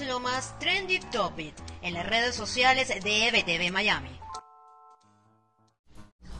lo más trendy topic en las redes sociales de EBTV Miami.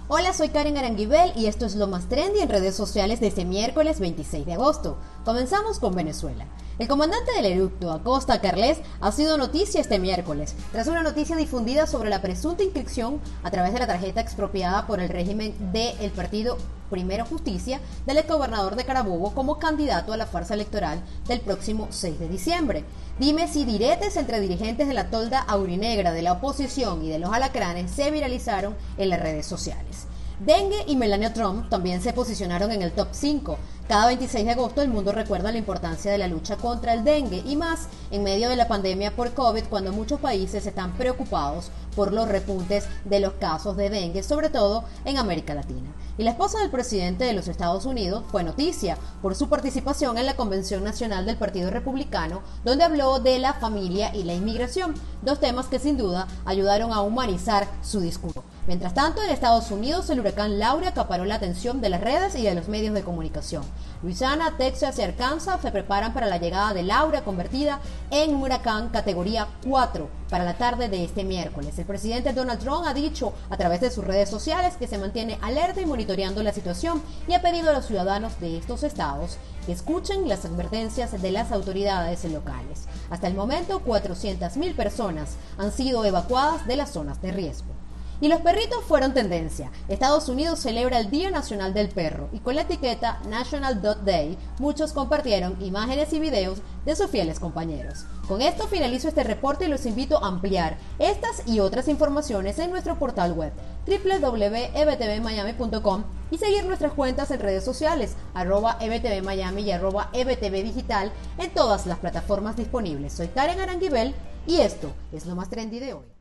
Hola, soy Karen Aranguibel y esto es lo más trendy en redes sociales de este miércoles 26 de agosto. Comenzamos con Venezuela. El comandante del eructo, Acosta Carles, ha sido noticia este miércoles, tras una noticia difundida sobre la presunta inscripción a través de la tarjeta expropiada por el régimen del partido Primero Justicia del exgobernador de Carabobo como candidato a la farsa electoral del próximo 6 de diciembre. Dime si diretes entre dirigentes de la tolda aurinegra de la oposición y de los alacranes se viralizaron en las redes sociales. Dengue y Melania Trump también se posicionaron en el top 5. Cada 26 de agosto el mundo recuerda la importancia de la lucha contra el dengue y más en medio de la pandemia por COVID cuando muchos países están preocupados por los repuntes de los casos de dengue, sobre todo en América Latina. Y la esposa del presidente de los Estados Unidos fue noticia por su participación en la Convención Nacional del Partido Republicano, donde habló de la familia y la inmigración, dos temas que sin duda ayudaron a humanizar su discurso. Mientras tanto, en Estados Unidos el huracán Laura acaparó la atención de las redes y de los medios de comunicación. Luisiana, Texas y Arkansas se preparan para la llegada de Laura convertida en un huracán categoría 4 para la tarde de este miércoles. El presidente Donald Trump ha dicho a través de sus redes sociales que se mantiene alerta y monitoreando la situación y ha pedido a los ciudadanos de estos estados que escuchen las advertencias de las autoridades locales. Hasta el momento, 400.000 personas han sido evacuadas de las zonas de riesgo. Y los perritos fueron tendencia. Estados Unidos celebra el Día Nacional del Perro y con la etiqueta National Dog Day muchos compartieron imágenes y videos de sus fieles compañeros. Con esto finalizo este reporte y los invito a ampliar estas y otras informaciones en nuestro portal web www.ebtvmiami.com y seguir nuestras cuentas en redes sociales arroba ebtvmiami y arroba ebtvdigital en todas las plataformas disponibles. Soy Karen Aranguibel y esto es lo más trendy de hoy.